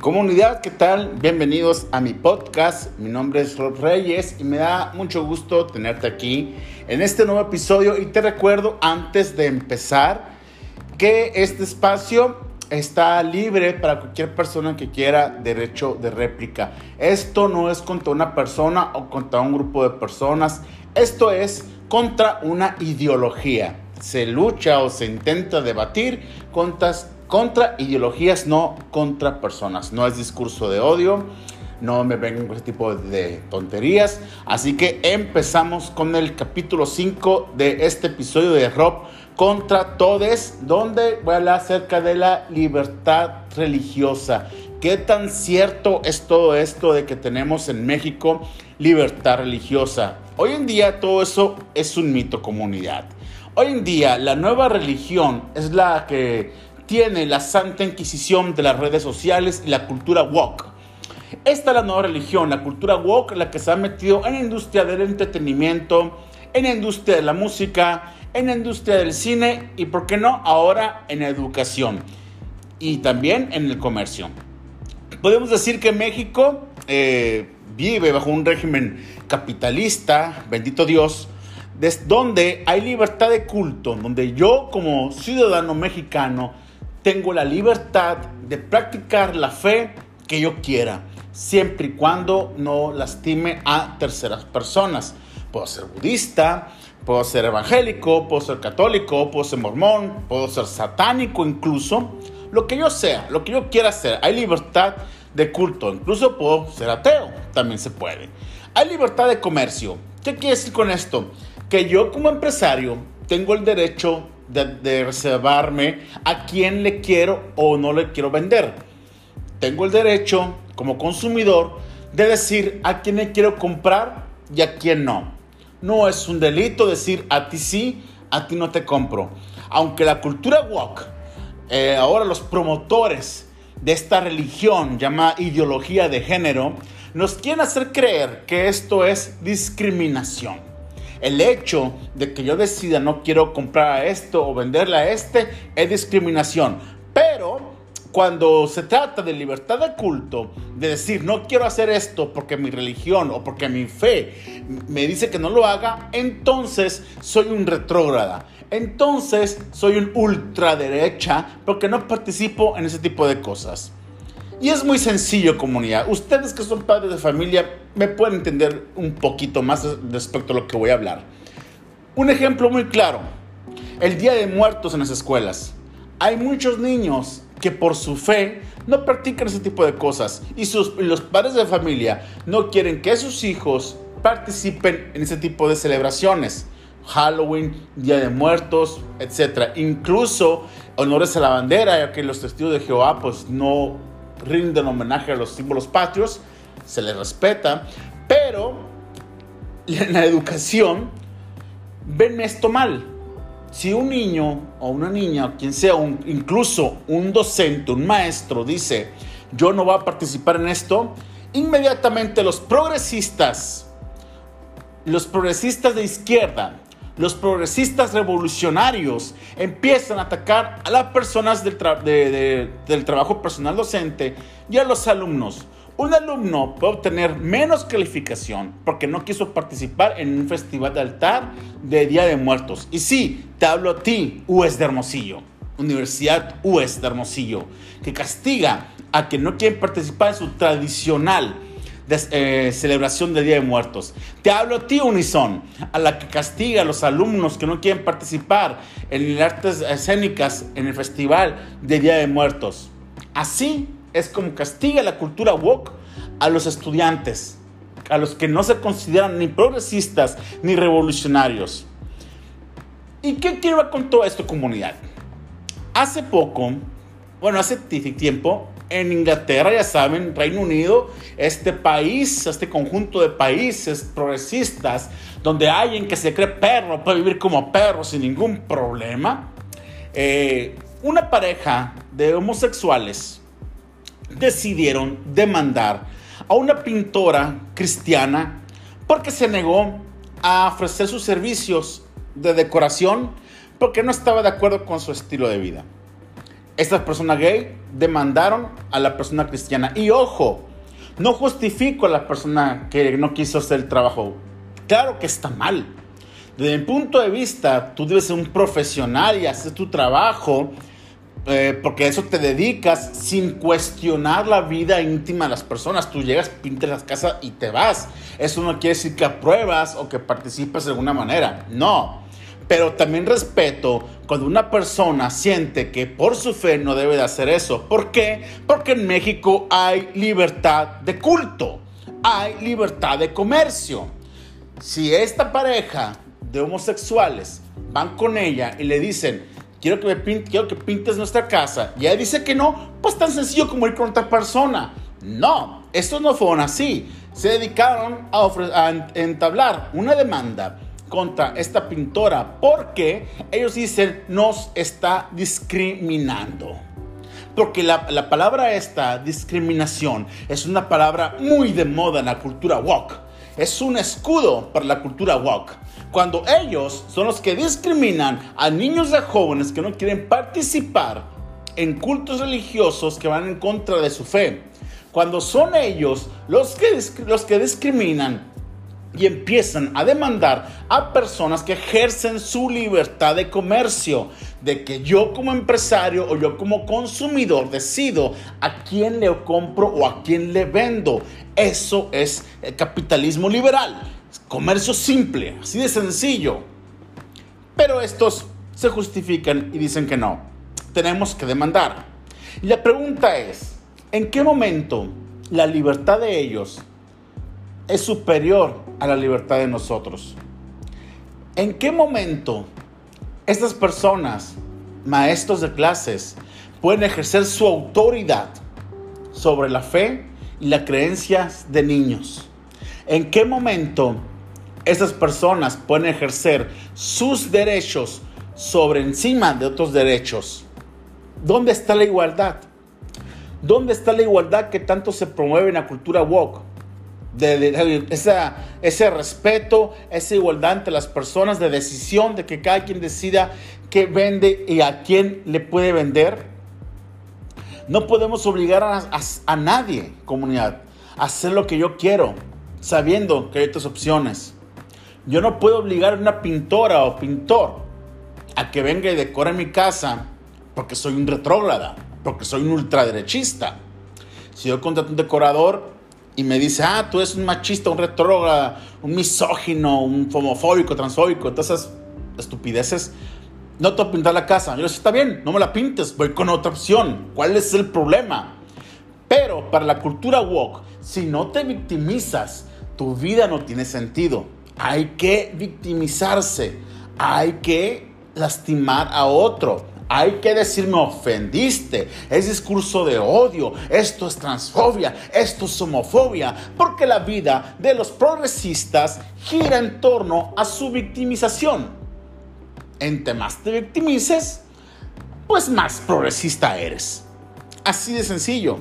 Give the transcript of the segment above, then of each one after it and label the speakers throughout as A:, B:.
A: Comunidad, ¿qué tal? Bienvenidos a mi podcast. Mi nombre es Rob Reyes y me da mucho gusto tenerte aquí en este nuevo episodio. Y te recuerdo antes de empezar que este espacio está libre para cualquier persona que quiera derecho de réplica. Esto no es contra una persona o contra un grupo de personas. Esto es contra una ideología. Se lucha o se intenta debatir contra contra ideologías, no contra personas. No es discurso de odio, no me vengan con ese tipo de tonterías. Así que empezamos con el capítulo 5 de este episodio de Rob contra Todes, donde voy a hablar acerca de la libertad religiosa. ¿Qué tan cierto es todo esto de que tenemos en México libertad religiosa? Hoy en día todo eso es un mito comunidad. Hoy en día la nueva religión es la que tiene la Santa Inquisición de las redes sociales y la cultura woke. Esta es la nueva religión, la cultura woke, la que se ha metido en la industria del entretenimiento, en la industria de la música, en la industria del cine y, ¿por qué no?, ahora en la educación y también en el comercio. Podemos decir que México eh, vive bajo un régimen capitalista, bendito Dios, donde hay libertad de culto, donde yo como ciudadano mexicano tengo la libertad de practicar la fe que yo quiera, siempre y cuando no lastime a terceras personas. Puedo ser budista, puedo ser evangélico, puedo ser católico, puedo ser mormón, puedo ser satánico incluso. Lo que yo sea, lo que yo quiera hacer. Hay libertad de culto, incluso puedo ser ateo, también se puede. Hay libertad de comercio. ¿Qué quiere decir con esto? Que yo como empresario tengo el derecho de, reservarme a quién le quiero o no le quiero vender. Tengo el derecho como consumidor de decir a quién le quiero comprar y a quién no. No es un delito decir a ti sí, a ti no te compro. Aunque la cultura woke, eh, ahora los promotores de esta religión llamada ideología de género, nos quieren hacer creer que esto es discriminación. El hecho de que yo decida no quiero comprar a esto o venderle a este es discriminación. Pero cuando se trata de libertad de culto, de decir no quiero hacer esto porque mi religión o porque mi fe me dice que no lo haga, entonces soy un retrógrada. Entonces soy un ultraderecha porque no participo en ese tipo de cosas. Y es muy sencillo, comunidad. Ustedes que son padres de familia me pueden entender un poquito más respecto a lo que voy a hablar. Un ejemplo muy claro. El Día de Muertos en las escuelas. Hay muchos niños que por su fe no practican ese tipo de cosas y, sus, los padres de familia no quieren que sus hijos participen en ese tipo de celebraciones. Halloween, Día de Muertos, etc. Incluso honores a la bandera, ya que los testigos de Jehová pues no rinden homenaje a los símbolos patrios, se les respeta, pero en la educación ven esto mal. Si un niño o una niña, quien sea, incluso un docente, un maestro, dice, yo no voy a participar en esto, inmediatamente los progresistas, los progresistas de izquierda, los progresistas revolucionarios empiezan a atacar a las personas del, trabajo personal docente y a los alumnos. Un alumno puede obtener menos calificación porque no quiso participar en un festival de altar de Día de Muertos. Y sí, te hablo a ti, UES de Hermosillo, Universidad UES de Hermosillo, que castiga a quien no quieren participar en su tradicional de, eh, celebración del Día de Muertos. Te hablo a ti, Unison, a la que castiga a los alumnos que no quieren participar en las artes escénicas en el festival de Día de Muertos. Así es como castiga la cultura woke a los estudiantes, a los que no se consideran ni progresistas ni revolucionarios. ¿Y qué quiero con toda esta comunidad? Hace poco, bueno, hace tiempo, en Inglaterra, ya saben, Reino Unido, este país, este conjunto de países progresistas, donde alguien que se cree perro puede vivir como perro sin ningún problema, eh, una pareja de homosexuales decidieron demandar a una pintora cristiana porque se negó a ofrecer sus servicios de decoración porque no estaba de acuerdo con su estilo de vida. Esta persona gay demandaron a la persona cristiana. Y ojo, no justifico a la persona que no quiso hacer el trabajo. Claro que está mal. Desde mi punto de vista, tú debes ser un profesional y hacer tu trabajo eh, porque eso te dedicas sin cuestionar la vida íntima de las personas. Tú llegas, pintas las casas y te vas. Eso no quiere decir que apruebas o que participes de alguna manera. No. Pero también respeto cuando una persona siente que por su fe no debe de hacer eso. ¿Por qué? Porque en México hay libertad de culto, hay libertad de comercio. Si esta pareja de homosexuales van con ella y le dicen, quiero que, quiero que pintes nuestra casa, y ella dice que no, pues tan sencillo como ir con otra persona. No, estos no fueron así. Se dedicaron a entablar una demanda contra esta pintora porque ellos dicen nos está discriminando. Porque la, la, palabra esta, discriminación, es una palabra muy de moda en la cultura woke. Es un escudo para la cultura woke. Cuando ellos son los que discriminan a niños y jóvenes que no quieren participar en cultos religiosos que van en contra de su fe. Cuando son ellos los que, los que discriminan y empiezan a demandar a personas que ejercen su libertad de comercio, de que yo como empresario o yo como consumidor decido a quién le compro o a quién le vendo. Eso es el capitalismo liberal, comercio simple, así de sencillo. Pero estos se justifican y dicen que no, tenemos que demandar. Y la pregunta es, ¿en qué momento la libertad de ellos es superior a la libertad de nosotros. ¿En qué momento estas personas, maestros de clases, pueden ejercer su autoridad sobre la fe y las creencias de niños? ¿En qué momento estas personas pueden ejercer sus derechos sobre encima de otros derechos? ¿Dónde está la igualdad? ¿Dónde está la igualdad que tanto se promueve en la cultura woke? De, ese respeto, esa igualdad entre las personas, de decisión, de que cada quien decida qué vende y a quién le puede vender. No podemos obligar a, nadie, comunidad, a hacer lo que yo quiero, sabiendo que hay otras opciones. Yo no puedo obligar a una pintora o pintor a que venga y decore mi casa porque soy un retrógrada, porque soy un ultraderechista. Si yo contrato un decorador, y me dice, ah, tú eres un machista, un retrógrada, un misógino, un homofóbico, transfóbico, todas esas estupideces, no te voy a pintar la casa. Yo le digo, está bien, no me la pintes, voy con otra opción. ¿Cuál es el problema? Pero para la cultura woke, si no te victimizas, tu vida no tiene sentido. Hay que victimizarse, hay que lastimar a otro. Hay que decirme ofendiste, es discurso de odio, esto es transfobia, esto es homofobia, porque la vida de los progresistas gira en torno a su victimización. Entre más te victimices, pues más progresista eres. Así de sencillo.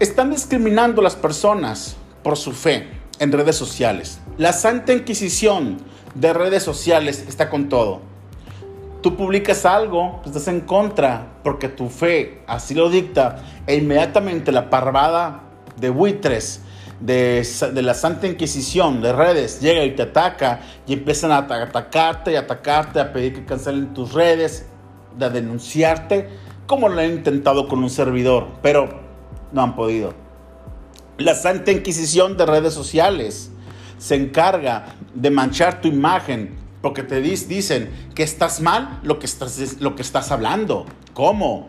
A: Están discriminando a las personas por su fe en redes sociales. La Santa Inquisición de redes sociales está con todo tú publicas algo, estás en contra porque tu fe así lo dicta, e inmediatamente la parvada de buitres de, la Santa Inquisición de redes llega y te ataca y empiezan a atacarte y atacarte, a pedir que cancelen tus redes, a denunciarte, como lo han intentado con un servidor, pero no han podido. La Santa Inquisición de redes sociales se encarga de manchar tu imagen, porque te dicen que estás mal lo que estás, lo que estás hablando. ¿Cómo?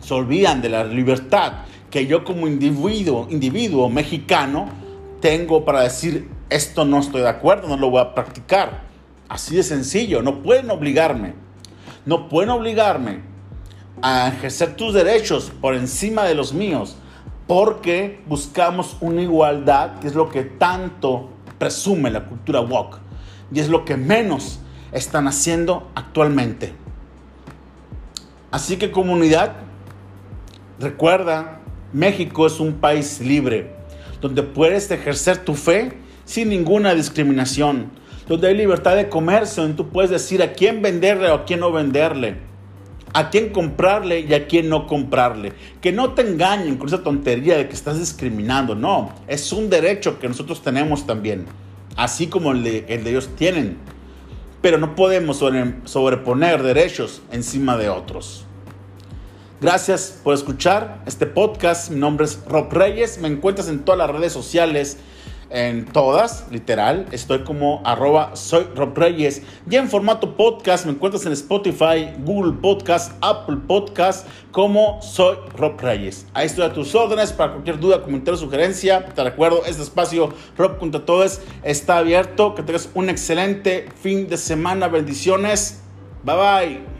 A: Se olvidan de la libertad que yo como individuo, individuo mexicano tengo para decir esto no estoy de acuerdo, no lo voy a practicar. Así de sencillo, no pueden obligarme. No pueden obligarme a ejercer tus derechos por encima de los míos porque buscamos una igualdad que es lo que tanto presume la cultura woke y es lo que menos están haciendo actualmente. Así que comunidad, recuerda, México es un país libre, donde puedes ejercer tu fe sin ninguna discriminación, donde hay libertad de comercio, donde tú puedes decir a quién venderle o a quién no venderle. a quién comprarle y a quién no comprarle. Que no te engañen con esa tontería de que estás discriminando. No, es un derecho que nosotros tenemos también, así como el de, el de ellos tienen. Pero no podemos sobreponer derechos encima de otros. Gracias por escuchar este podcast. Mi nombre es Rob Reyes. Me encuentras en todas las redes sociales, en todas, literal. Estoy como arroba soy. Ya en formato podcast me encuentras en Spotify, Google Podcast, Apple Podcast como soy Rob Reyes. Ahí estoy a tus órdenes para cualquier duda, comentario, sugerencia. Te recuerdo, este espacio Rob Todos está abierto. Que tengas un excelente fin de semana. Bendiciones. Bye bye.